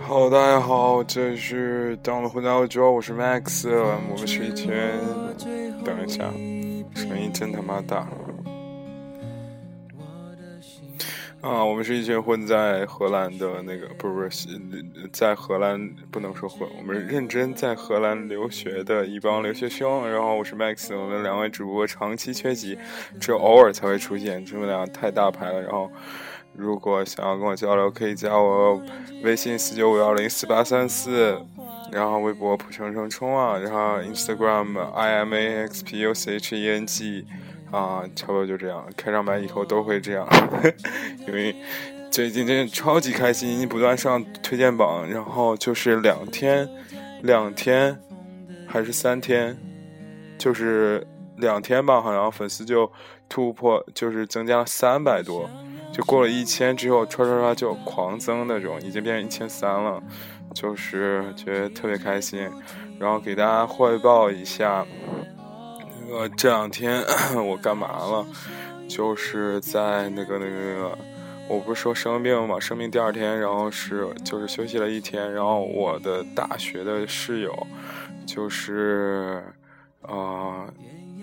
Hello，大家好，这是《当了混蛋之后》，我是 Max，我们是一群，等一下，声音真他妈大。啊，我们是一群混在荷兰的那个，不是不是，在荷兰不能说混，我们认真在荷兰留学的一帮留学生。然后我是 Max，我们两位主播长期缺席，只有偶尔才会出现，这么俩太大牌了。然后如果想要跟我交流，可以加我微信四九五幺零四八三四，然后微博普成成冲啊，然后 Instagram I M A X P U C H E N G。啊，差不多就这样。开场白以后都会这样，因为最近真的超级开心，不断上推荐榜，然后就是两天，两天还是三天，就是两天吧，好像粉丝就突破，就是增加了三百多，就过了一千之后，刷刷刷就狂增那种，已经变成一千三了，就是觉得特别开心。然后给大家汇报一下。呃，这两天 我干嘛了？就是在那个那个那个，我不是说生病嘛，生病第二天，然后是就是休息了一天，然后我的大学的室友，就是啊，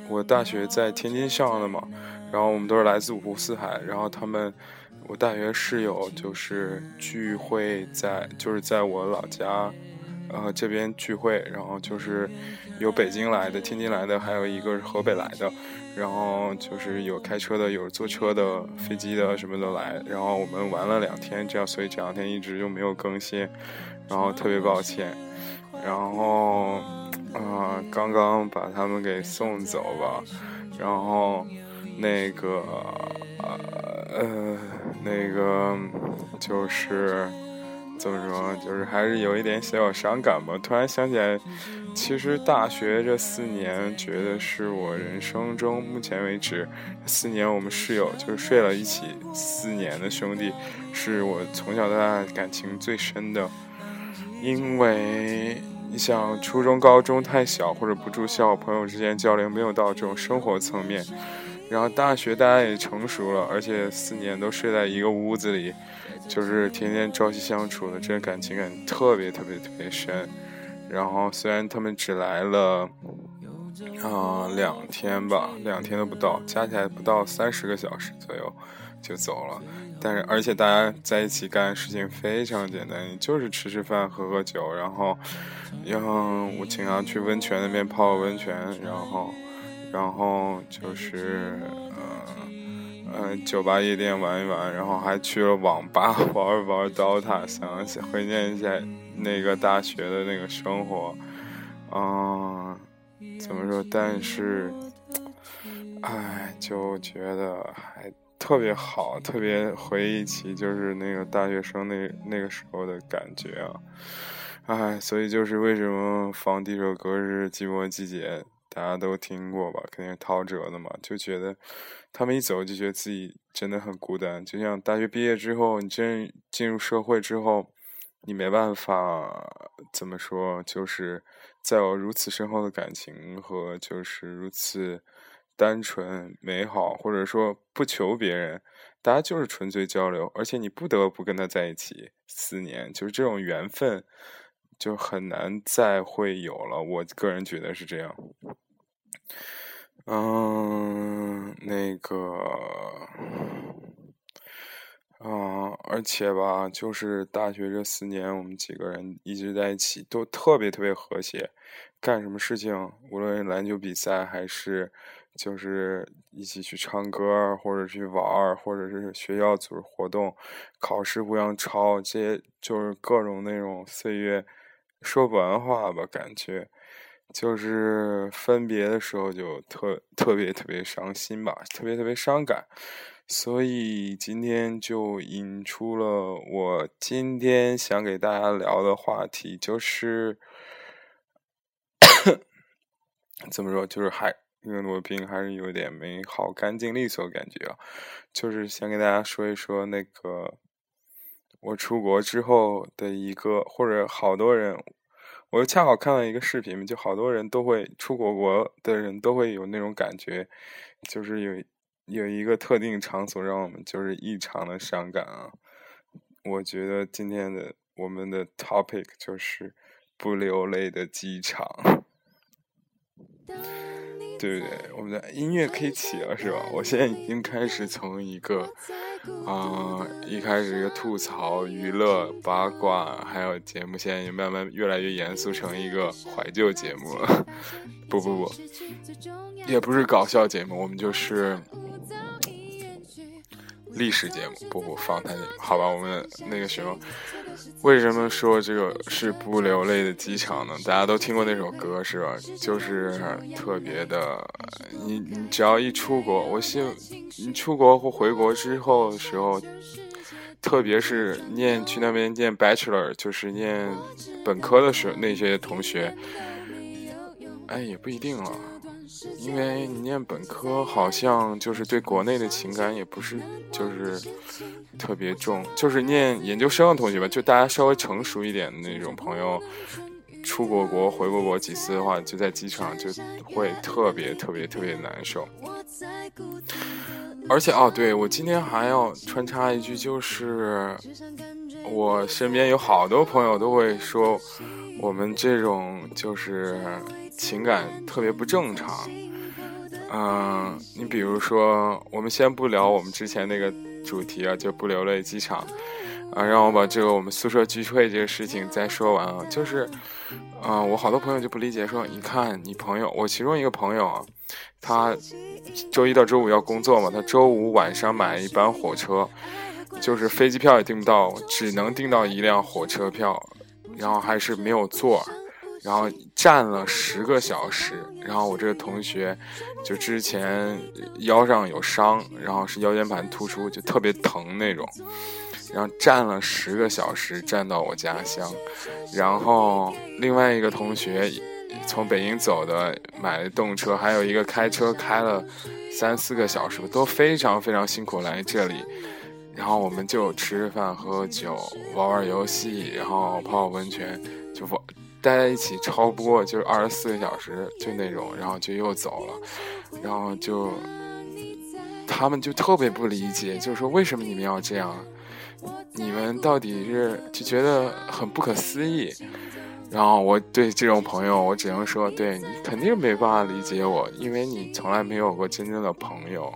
我大学在天津上的嘛，然后我们都是来自五湖四海，然后他们，我大学室友就是聚会在就是在我老家。呃，这边聚会，然后就是有北京来的、天津来的，还有一个是河北来的，然后就是有开车的、有坐车的、飞机的，什么都来。然后我们玩了两天，这样，所以这两天一直就没有更新，然后特别抱歉。然后啊，刚刚把他们给送走吧，然后那个呃，那个就是。怎么说？就是还是有一点小小伤感吧。突然想起来，其实大学这四年，觉得是我人生中目前为止四年，我们室友就是睡了一起四年的兄弟，是我从小到大感情最深的。因为你想，初中、高中太小或者不住校，朋友之间交流没有到这种生活层面。然后大学大家也成熟了，而且四年都睡在一个屋子里。就是天天朝夕相处的，这感情感特别特别特别深。然后虽然他们只来了啊两天吧，两天都不到，加起来不到三十个小时左右就走了。但是而且大家在一起干的事情非常简单，就是吃吃饭、喝喝酒，然后然后我经常去温泉那边泡温泉，然后然后就是呃。嗯，酒吧夜店玩一玩，然后还去了网吧玩一玩 DOTA，想想怀念一下那个大学的那个生活。嗯，怎么说？但是，唉，就觉得还特别好，特别回忆起就是那个大学生那那个时候的感觉啊。唉，所以就是为什么放第一首歌是《寂寞季节》。大家都听过吧？肯定是陶喆的嘛。就觉得他们一走，就觉得自己真的很孤单。就像大学毕业之后，你真进入社会之后，你没办法怎么说，就是再有如此深厚的感情和就是如此单纯美好，或者说不求别人，大家就是纯粹交流，而且你不得不跟他在一起四年，就是这种缘分就很难再会有了。我个人觉得是这样。嗯，那个，啊，而且吧，就是大学这四年，我们几个人一直在一起，都特别特别和谐。干什么事情，无论篮球比赛还是就是一起去唱歌，或者去玩，或者是学校组织活动，考试互相抄，这些就是各种那种岁月，说不完话吧，感觉。就是分别的时候就特特别特别伤心吧，特别特别伤感，所以今天就引出了我今天想给大家聊的话题，就是怎么说，就是还因为罗宾还是有点没好干净利索感觉啊，就是想给大家说一说那个我出国之后的一个，或者好多人。我又恰好看到一个视频，就好多人都会出国国的人都会有那种感觉，就是有有一个特定场所让我们就是异常的伤感啊。我觉得今天的我们的 topic 就是不流泪的机场，对不对？我们的音乐可以起了是吧？我现在已经开始从一个啊，一开始一个吐槽、娱乐、八卦，还有节目，现在也慢慢越来越严肃成一个怀旧节目了。不不不，也不是搞笑节目，我们就是。历史节目不不访谈节目，好吧，我们那个什么，为什么说这个是不流泪的机场呢？大家都听过那首歌是吧？就是特别的，你你只要一出国，我希你出国或回国之后的时候，特别是念去那边念 bachelor，就是念本科的时候，那些同学，哎，也不一定了。因为你念本科，好像就是对国内的情感也不是就是特别重，就是念研究生的同学吧，就大家稍微成熟一点的那种朋友，出过国、回过国几次的话，就在机场就会特别特别特别难受。而且哦，对我今天还要穿插一句，就是我身边有好多朋友都会说，我们这种就是。情感特别不正常，嗯，你比如说，我们先不聊我们之前那个主题啊，就不流泪机场，啊，让我把这个我们宿舍聚会这个事情再说完啊，就是，啊，我好多朋友就不理解，说，你看你朋友，我其中一个朋友啊，他周一到周五要工作嘛，他周五晚上买一班火车，就是飞机票也订不到，只能订到一辆火车票，然后还是没有座。然后站了十个小时，然后我这个同学就之前腰上有伤，然后是腰间盘突出，就特别疼那种。然后站了十个小时，站到我家乡。然后另外一个同学从北京走的，买了动车，还有一个开车开了三四个小时，都非常非常辛苦来这里。然后我们就吃饭、喝酒、玩玩游戏，然后泡泡温泉，就玩。待在一起超不过就是二十四个小时，就那种，然后就又走了，然后就他们就特别不理解，就是说为什么你们要这样？你们到底是就觉得很不可思议。然后我对这种朋友，我只能说，对你肯定没办法理解我，因为你从来没有过真正的朋友，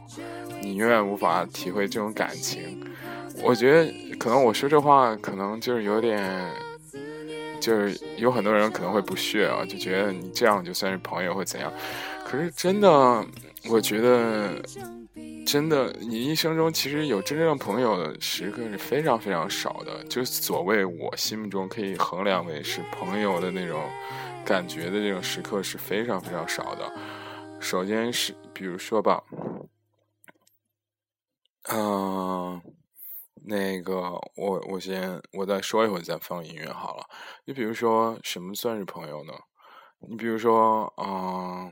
你永远无法体会这种感情。我觉得可能我说这话可能就是有点。就是有很多人可能会不屑啊，就觉得你这样就算是朋友会怎样？可是真的，我觉得真的，你一生中其实有真正朋友的时刻是非常非常少的。就所谓我心目中可以衡量为是朋友的那种感觉的这种时刻是非常非常少的。首先是比如说吧，嗯。那个，我我先我再说一会儿，再放音乐好了。你比如说，什么算是朋友呢？你比如说，嗯，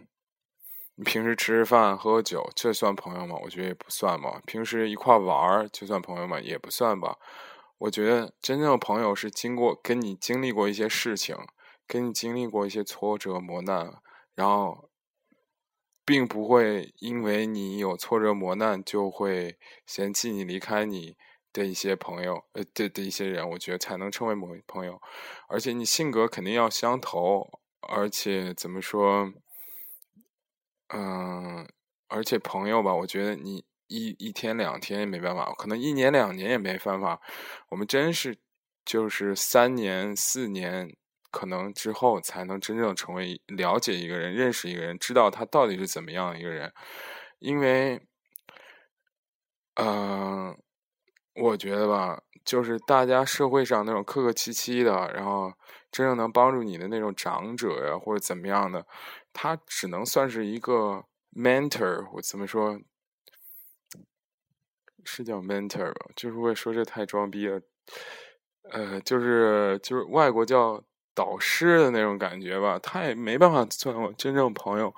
你平时吃吃饭、喝喝酒，这算朋友吗？我觉得也不算吧。平时一块玩儿，就算朋友吗？也不算吧。我觉得真正的朋友是经过跟你经历过一些事情，跟你经历过一些挫折磨难，然后，并不会因为你有挫折磨难就会嫌弃你、离开你。的一些朋友，呃，的的一些人，我觉得才能称为某朋友，而且你性格肯定要相投，而且怎么说，嗯，而且朋友吧，我觉得你一一天两天也没办法，可能一年两年也没办法，我们真是就是三年四年可能之后才能真正成为了解一个人、认识一个人、知道他到底是怎么样一个人，因为，嗯。我觉得吧，就是大家社会上那种客客气气的，然后真正能帮助你的那种长者呀，或者怎么样的，他只能算是一个 mentor。我怎么说？是叫 mentor 吧？就是会说这太装逼了。呃，就是就是外国叫。导师的那种感觉吧，他也没办法算我真正朋友，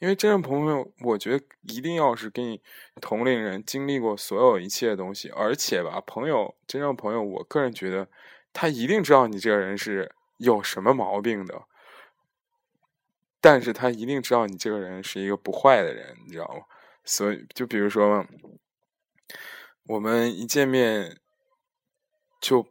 因为真正朋友，我觉得一定要是跟你同龄人经历过所有一切的东西，而且吧，朋友真正朋友，我个人觉得他一定知道你这个人是有什么毛病的，但是他一定知道你这个人是一个不坏的人，你知道吗？所以，就比如说，我们一见面就。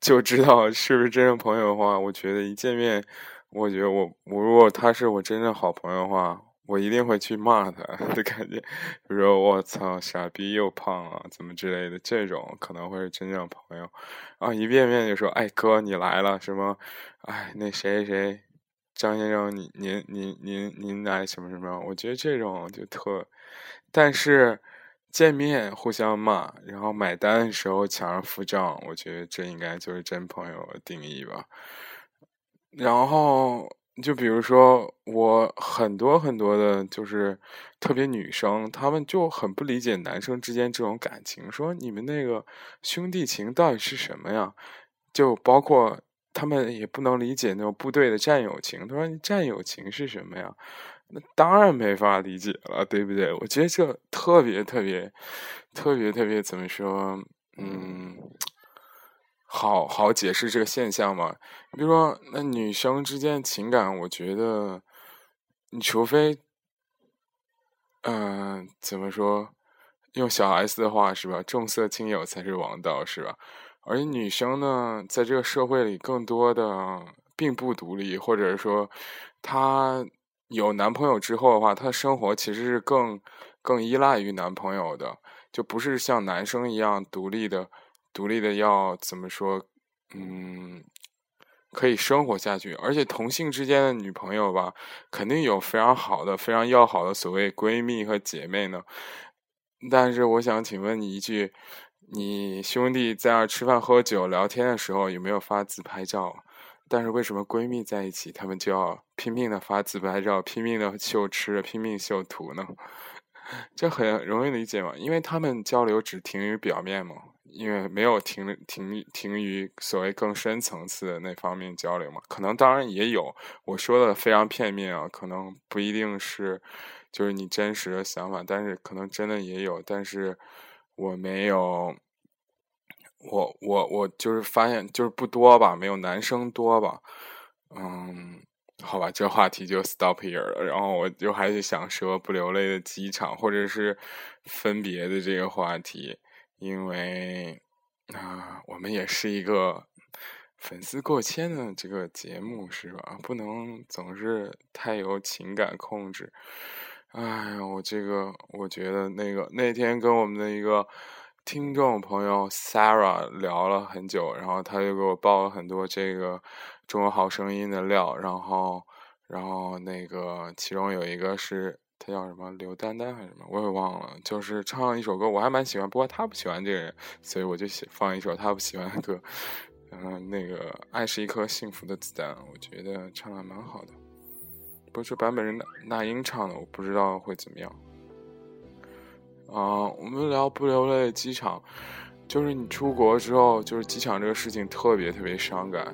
就知道是不是真正朋友的话，我觉得一见面，我觉得我我如果他是我真正好朋友的话，我一定会去骂他 的感觉，比如说我操傻逼又胖了怎么之类的，这种可能会是真正朋友。啊，一见面就说哎哥你来了什么？哎那谁谁张先生你您您您您来什么什么？我觉得这种就特，但是。见面互相骂，然后买单的时候抢着付账，我觉得这应该就是真朋友的定义吧。然后就比如说，我很多很多的，就是特别女生，她们就很不理解男生之间这种感情，说你们那个兄弟情到底是什么呀？就包括他们也不能理解那种部队的战友情，他说战友情是什么呀？那当然没法理解了，对不对？我觉得这特别特别特别特别怎么说？嗯，好好解释这个现象嘛。比如说，那女生之间情感，我觉得，你除非，嗯，怎么说？用小 S 的话是吧？重色轻友才是王道，是吧？而且女生呢，在这个社会里，更多的并不独立，或者说，她。有男朋友之后的话，她生活其实是更更依赖于男朋友的，就不是像男生一样独立的，独立的要怎么说？嗯，可以生活下去。而且同性之间的女朋友吧，肯定有非常好的、非常要好的所谓闺蜜和姐妹呢。但是我想请问你一句：你兄弟在那吃饭喝酒聊天的时候，有没有发自拍照？但是为什么闺蜜在一起，她们就要拼命的发自拍照，拼命的秀吃，拼命秀图呢？这很容易理解嘛，因为她们交流只停于表面嘛，因为没有停停停于所谓更深层次的那方面交流嘛。可能当然也有，我说的非常片面啊，可能不一定是就是你真实的想法，但是可能真的也有，但是我没有。我我我就是发现就是不多吧，没有男生多吧，嗯，好吧，这话题就 stop here 了。然后我就还是想说不流泪的机场，或者是分别的这个话题，因为啊，我们也是一个粉丝过千的这个节目，是吧？不能总是太有情感控制。哎呀，我这个我觉得那个那天跟我们的一个。听众朋友 Sarah 聊了很久，然后他就给我报了很多这个《中国好声音》的料，然后，然后那个其中有一个是他叫什么？刘丹丹还是什么，我也忘了，就是唱了一首歌，我还蛮喜欢，不过他不喜欢这个人，所以我就写放一首他不喜欢的歌，嗯，那个《爱是一颗幸福的子弹》，我觉得唱的蛮好的，不是版本是那英唱的，我不知道会怎么样。啊，我们聊不流泪机场，就是你出国之后，就是机场这个事情特别特别伤感。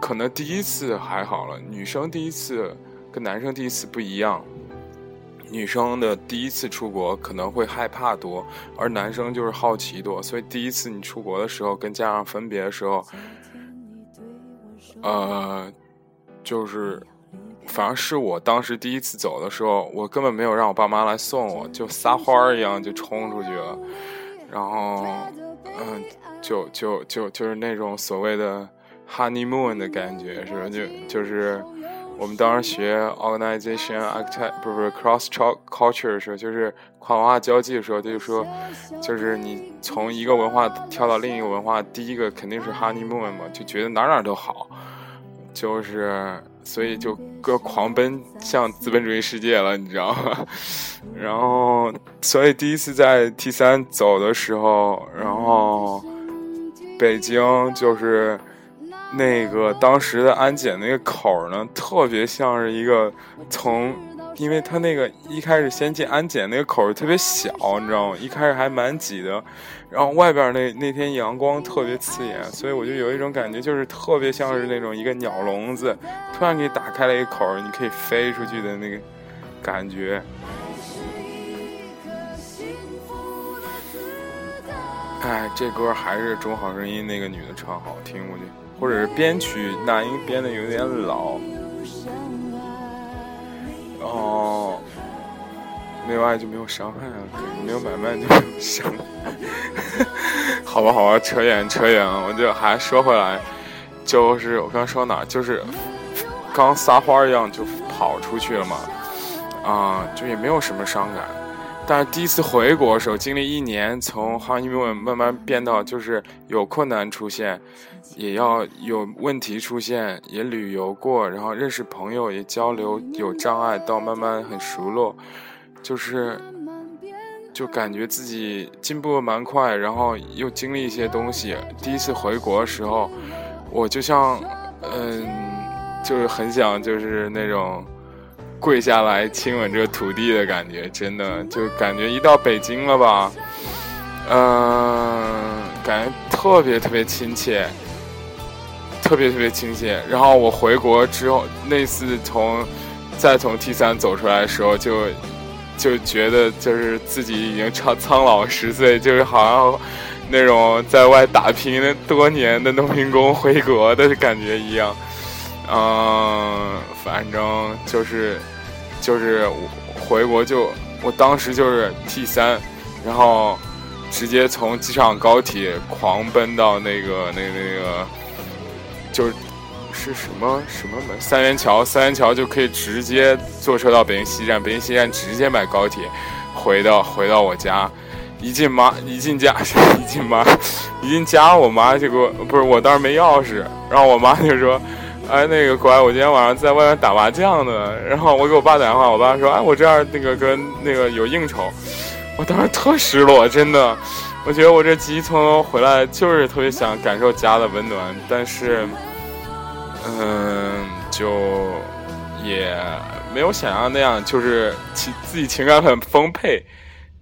可能第一次还好了，女生第一次跟男生第一次不一样，女生的第一次出国可能会害怕多，而男生就是好奇多。所以第一次你出国的时候，跟家长分别的时候，呃，就是。反正是我当时第一次走的时候，我根本没有让我爸妈来送我，就撒欢儿一样就冲出去了，然后，嗯，就就就就是那种所谓的 honeymoon 的感觉，是吧？就就是我们当时学 organization act 不是不是 cross culture 的时候，就是跨文化交际的时候，就说，就是你从一个文化跳到另一个文化，第一个肯定是 honeymoon 嘛，就觉得哪哪都好，就是。所以就各狂奔向资本主义世界了，你知道吗？然后，所以第一次在 T 三走的时候，然后北京就是那个当时的安检那个口呢，特别像是一个从。因为他那个一开始先进安检那个口特别小，你知道吗？一开始还蛮挤的，然后外边那那天阳光特别刺眼，所以我就有一种感觉，就是特别像是那种一个鸟笼子，突然给打开了一口，你可以飞出去的那个感觉。哎，这歌还是《中好声音》那个女的唱好听，我觉得，或者是编曲那英编的有点老。没有爱就没有伤害啊，没有买卖就没有伤害。好吧，好吧，扯远扯远了，我就还说回来，就是我刚说哪，就是刚撒欢一样就跑出去了嘛，啊，就也没有什么伤感。但是第一次回国的时候，经历一年，从行业问慢慢变到就是有困难出现，也要有问题出现，也旅游过，然后认识朋友，也交流有障碍，到慢慢很熟络，就是就感觉自己进步蛮快，然后又经历一些东西。第一次回国的时候，我就像嗯，就是很想就是那种。跪下来亲吻这个土地的感觉，真的就感觉一到北京了吧，嗯，感觉特别特别亲切，特别特别亲切。然后我回国之后，那次从再从 T 三走出来的时候，就就觉得就是自己已经苍苍老十岁，就是好像那种在外打拼了多年的农民工回国的感觉一样。嗯，反正就是。就是回国就，我当时就是 T 三，然后直接从机场高铁狂奔到那个那那个，就是是什么什么门三元桥，三元桥就可以直接坐车到北京西站，北京西站直接买高铁回到回到我家，一进妈一进家一进妈一进家，我妈就给我不是我当时没钥匙，然后我妈就说。哎，那个乖，我今天晚上在外面打麻将呢。然后我给我爸打电话，我爸说：“哎，我这样那个跟那个有应酬。”我当时特失落，真的。我觉得我这急匆匆回来就是特别想感受家的温暖，但是，嗯，就也没有想象那样，就是情自己情感很丰沛，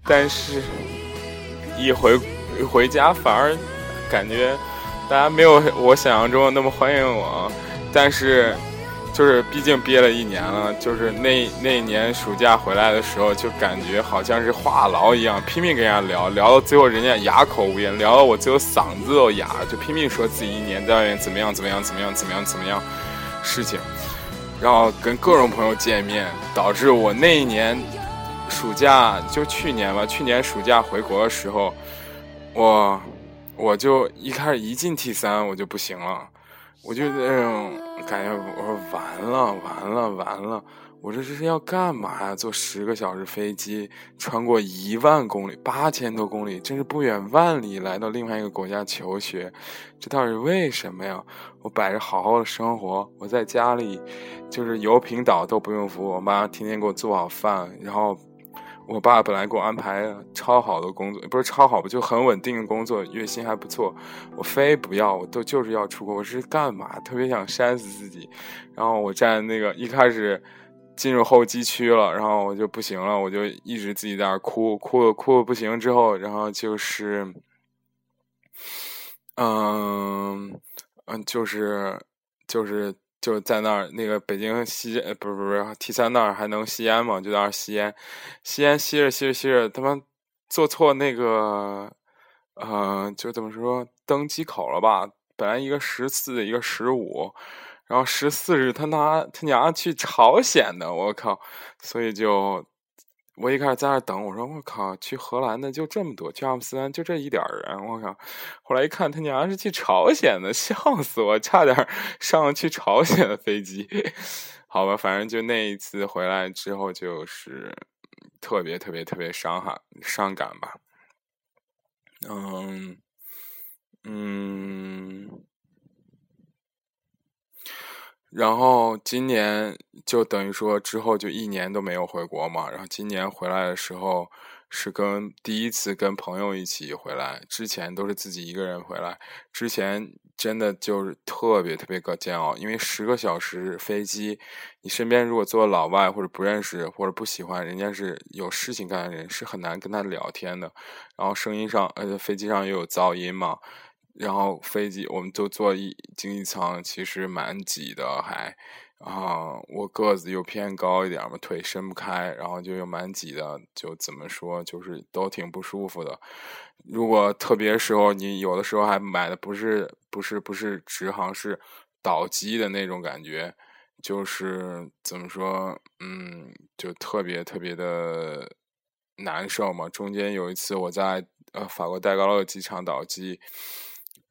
但是一回回家反而感觉大家没有我想象中的那么欢迎我。但是，就是毕竟憋了一年了，就是那那一年暑假回来的时候，就感觉好像是话痨一样，拼命跟人家聊，聊到最后人家哑口无言，聊到我最后嗓子都哑，就拼命说自己一年在外面怎么样怎么样怎么样怎么样怎么样事情，然后跟各种朋友见面，导致我那一年暑假就去年吧，去年暑假回国的时候，我我就一开始一进 T 三我就不行了。我就那种感觉，我说完了，完了，完了！我说这是要干嘛呀？坐十个小时飞机，穿过一万公里，八千多公里，真是不远万里来到另外一个国家求学，这到底为什么呀？我摆着好好的生活，我在家里就是油瓶岛都不用扶，我妈天天给我做好饭，然后。我爸本来给我安排超好的工作，不是超好吧，就很稳定的工作，月薪还不错。我非不要，我都就是要出国。我是干嘛？特别想扇死自己。然后我站那个一开始进入候机区了，然后我就不行了，我就一直自己在那哭，哭哭不行。之后，然后就是，嗯嗯，就是就是。就在那儿，那个北京吸，不是不是 T 三那儿还能吸烟吗？就在那儿吸烟，吸烟吸着吸着吸着，他妈做错那个，呃，就怎么说登机口了吧？本来一个十四，一个十五，然后十四日他拿他娘去朝鲜的，我靠！所以就。我一开始在那等，我说我靠，去荷兰的就这么多，去阿姆斯特丹就这一点人，我靠！后来一看，他娘是去朝鲜的，笑死我，差点上了去朝鲜的飞机。好吧，反正就那一次回来之后，就是特别特别特别伤害伤感吧。嗯嗯。然后今年就等于说之后就一年都没有回国嘛。然后今年回来的时候是跟第一次跟朋友一起回来，之前都是自己一个人回来。之前真的就是特别特别个煎熬，因为十个小时飞机，你身边如果坐老外或者不认识或者不喜欢，人家是有事情干的人，是很难跟他聊天的。然后声音上，呃，飞机上又有噪音嘛。然后飞机，我们都坐一经济舱，其实蛮挤的，还啊，我个子又偏高一点嘛，腿伸不开，然后就又蛮挤的，就怎么说，就是都挺不舒服的。如果特别时候，你有的时候还买的不是不是不是直航，是倒机的那种感觉，就是怎么说，嗯，就特别特别的。难受嘛？中间有一次我在呃法国戴高乐机场倒机。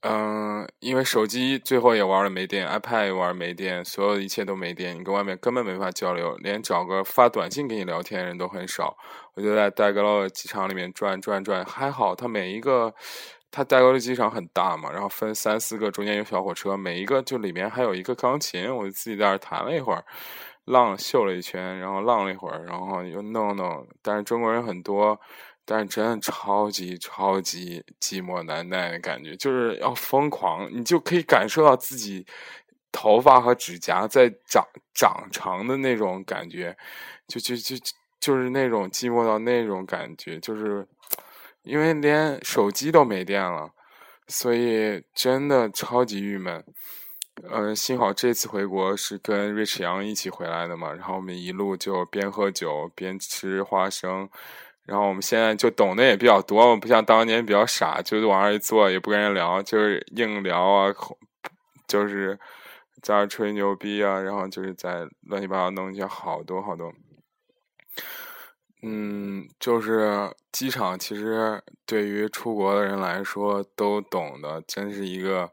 嗯，因为手机最后也玩了没电，iPad 也玩没电，所有一切都没电，你跟外面根本没法交流，连找个发短信跟你聊天的人都很少。我就在戴高乐机场里面转转转，还好它每一个，它戴高乐机场很大嘛，然后分三四个，中间有小火车，每一个就里面还有一个钢琴，我就自己在那弹了一会儿，浪秀了一圈，然后浪了一会儿，然后又弄弄，但是中国人很多。但是真的超级超级寂寞难耐的感觉，就是要疯狂，你就可以感受到自己头发和指甲在长长长的那种感觉，就就就就是那种寂寞到那种感觉，就是因为连手机都没电了，所以真的超级郁闷。嗯，幸好这次回国是跟瑞驰阳一起回来的嘛，然后我们一路就边喝酒边吃花生。然后我们现在就懂得也比较多，不像当年比较傻，就往那儿一坐也不跟人聊，就是硬聊啊，就是在那吹牛逼啊，然后就是在乱七八糟弄一些好多好多。嗯，就是机场其实对于出国的人来说都懂的，真是一个。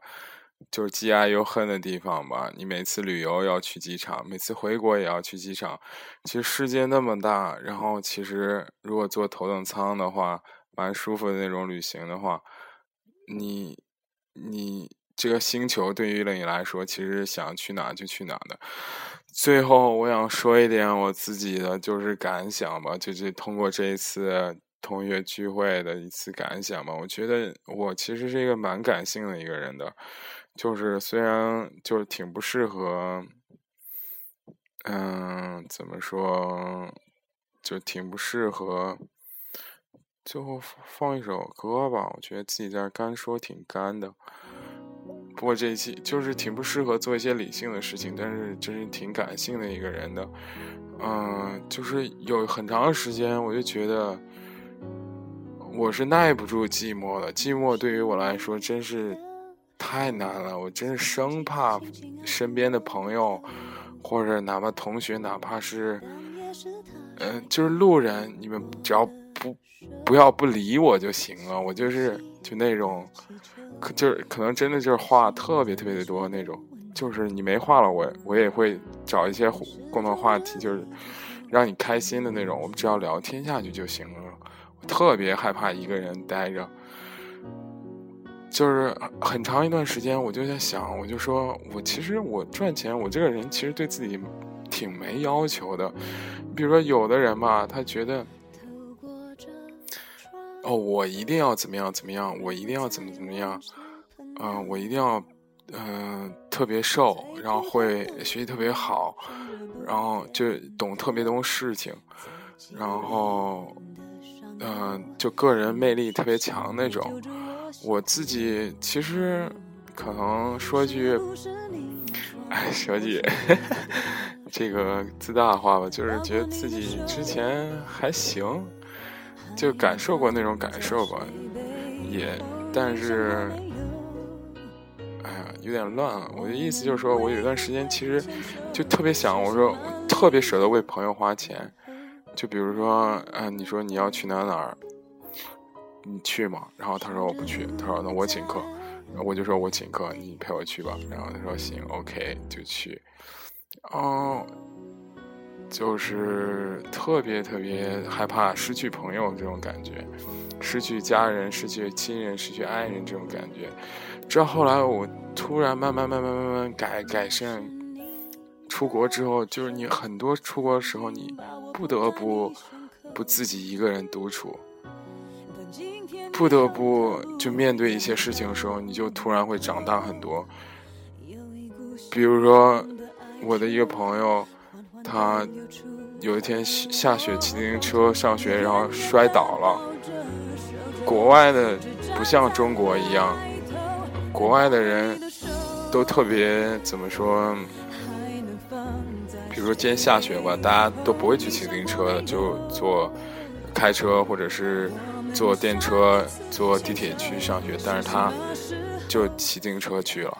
就是既爱又恨的地方吧。你每次旅游要去机场，每次回国也要去机场。其实世界那么大，然后其实如果坐头等舱的话，蛮舒服的那种旅行的话，你你这个星球对于你来说，其实想去哪就去哪的。最后，我想说一点我自己的就是感想吧，就是通过这一次同学聚会的一次感想吧。我觉得我其实是一个蛮感性的一个人的。就是虽然就是挺不适合，嗯，怎么说，就挺不适合。最后放一首歌吧，我觉得自己在干说挺干的。不过这一期就是挺不适合做一些理性的事情，但是真是挺感性的一个人的。嗯，就是有很长时间，我就觉得我是耐不住寂寞的。寂寞对于我来说，真是。太难了，我真是生怕身边的朋友，或者哪怕同学，哪怕是，嗯，就是路人，你们只要不不要不理我就行了。我就是就那种，可就是可能真的就是话特别特别的多那种，就是你没话了，我我也会找一些共同话题，就是让你开心的那种。我们只要聊天下去就行了。我特别害怕一个人待着。就是很长一段时间，我就在想，我就说，我其实我赚钱，我这个人其实对自己挺没要求的。比如说，有的人吧，他觉得，哦，我一定要怎么样怎么样，我一定要怎么怎么样，嗯，我一定要，嗯，特别瘦，然后会学习特别好，然后就懂特别多事情，然后，嗯，就个人魅力特别强那种。我自己其实可能说句，哎，小姐 这个自大的话吧，就是觉得自己之前还行，就感受过那种感受吧，也，但是，哎呀，有点乱了。我的意思就是说，我有一段时间其实就特别想，我说特别舍得为朋友花钱，就比如说，嗯，你说你要去哪哪儿。你去吗？然后他说我不去，他说那我请客，然后我就说我请客，你陪我去吧。然后他说行，OK，就去。哦，就是特别特别害怕失去朋友这种感觉，失去家人、失去亲人、失去爱人这种感觉。直到后来我突然慢慢慢慢慢慢改改善，出国之后，就是你很多出国的时候，你不得不不自己一个人独处。不得不就面对一些事情的时候，你就突然会长大很多。比如说，我的一个朋友，他有一天下雪骑自行车上学，然后摔倒了。国外的不像中国一样，国外的人都特别怎么说？比如说今天下雪吧，大家都不会去骑自行车的，就坐开车或者是。坐电车、坐地铁去上学，但是他就骑自行车去了，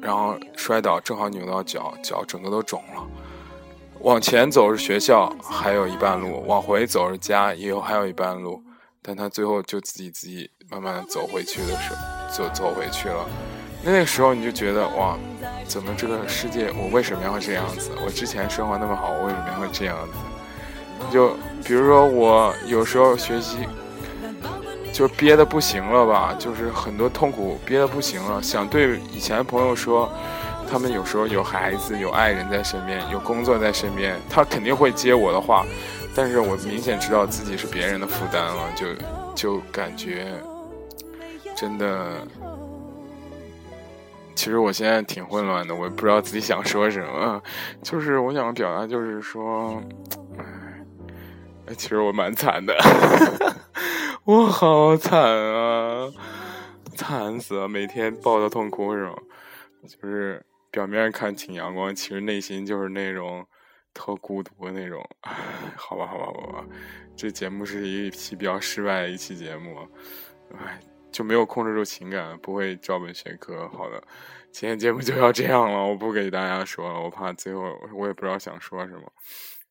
然后摔倒，正好扭到脚，脚整个都肿了。往前走是学校，还有一半路；往回走是家，也有还有一半路。但他最后就自己自己慢慢走回去的时候，走走回去了。那个时候你就觉得哇，怎么这个世界我为什么要这样子？我之前生活那么好，我为什么会这样子？就比如说我有时候学习就憋的不行了吧，就是很多痛苦憋的不行了，想对以前的朋友说，他们有时候有孩子、有爱人在身边、有工作在身边，他肯定会接我的话。但是我明显知道自己是别人的负担了，就就感觉真的，其实我现在挺混乱的，我也不知道自己想说什么。就是我想表达，就是说，其实我蛮惨的，我好惨啊，惨死了，每天抱着痛哭是吗？就是表面看挺阳光，其实内心就是那种。特孤独的那种，好吧，好吧，好吧，这节目是一期比较失败的一期节目，哎，就没有控制住情感，不会照本宣科。好的，今天节目就要这样了，我不给大家说了，我怕最后我也不知道想说什么。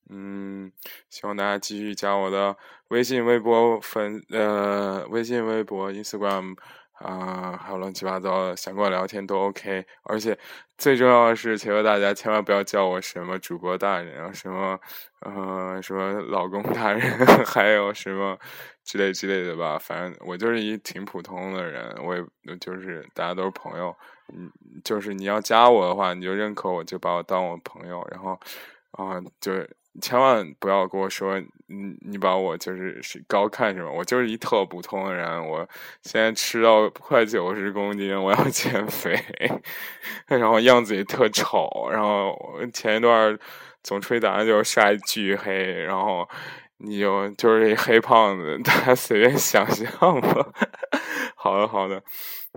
嗯，希望大家继续加我的微信、微博粉，呃，微信、微博、Instagram。啊，还有乱七八糟的，想跟我聊天都 OK。而且最重要的是，求求大家千万不要叫我什么主播大人啊，什么呃什么老公大人，还有什么之类之类的吧。反正我就是一挺普通的人，我也就是大家都是朋友。嗯，就是你要加我的话，你就认可我，就把我当我朋友。然后啊，就是。千万不要跟我说，你你把我就是是高看什么？我就是一特普通的人。我现在吃到快九十公斤，我要 减肥，然后样子也特丑。然后前一段总吹打篮球晒巨黑，然后你就就是一黑胖子，大家随便想象吧。好的好的，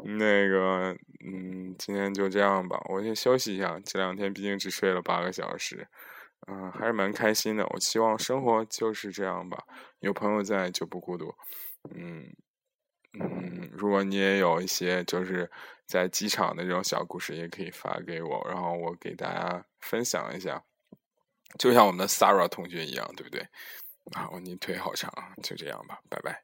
那个嗯，今天就这样吧，我先休息一下。这两天毕竟只睡了八个小时。嗯，还是蛮开心的。我希望生活就是这样吧，有朋友在就不孤独。嗯嗯，如果你也有一些就是在机场的这种小故事，也可以发给我，然后我给大家分享一下。就像我们的 Sarah 同学一样，对不对？啊，你腿好长，就这样吧，拜拜。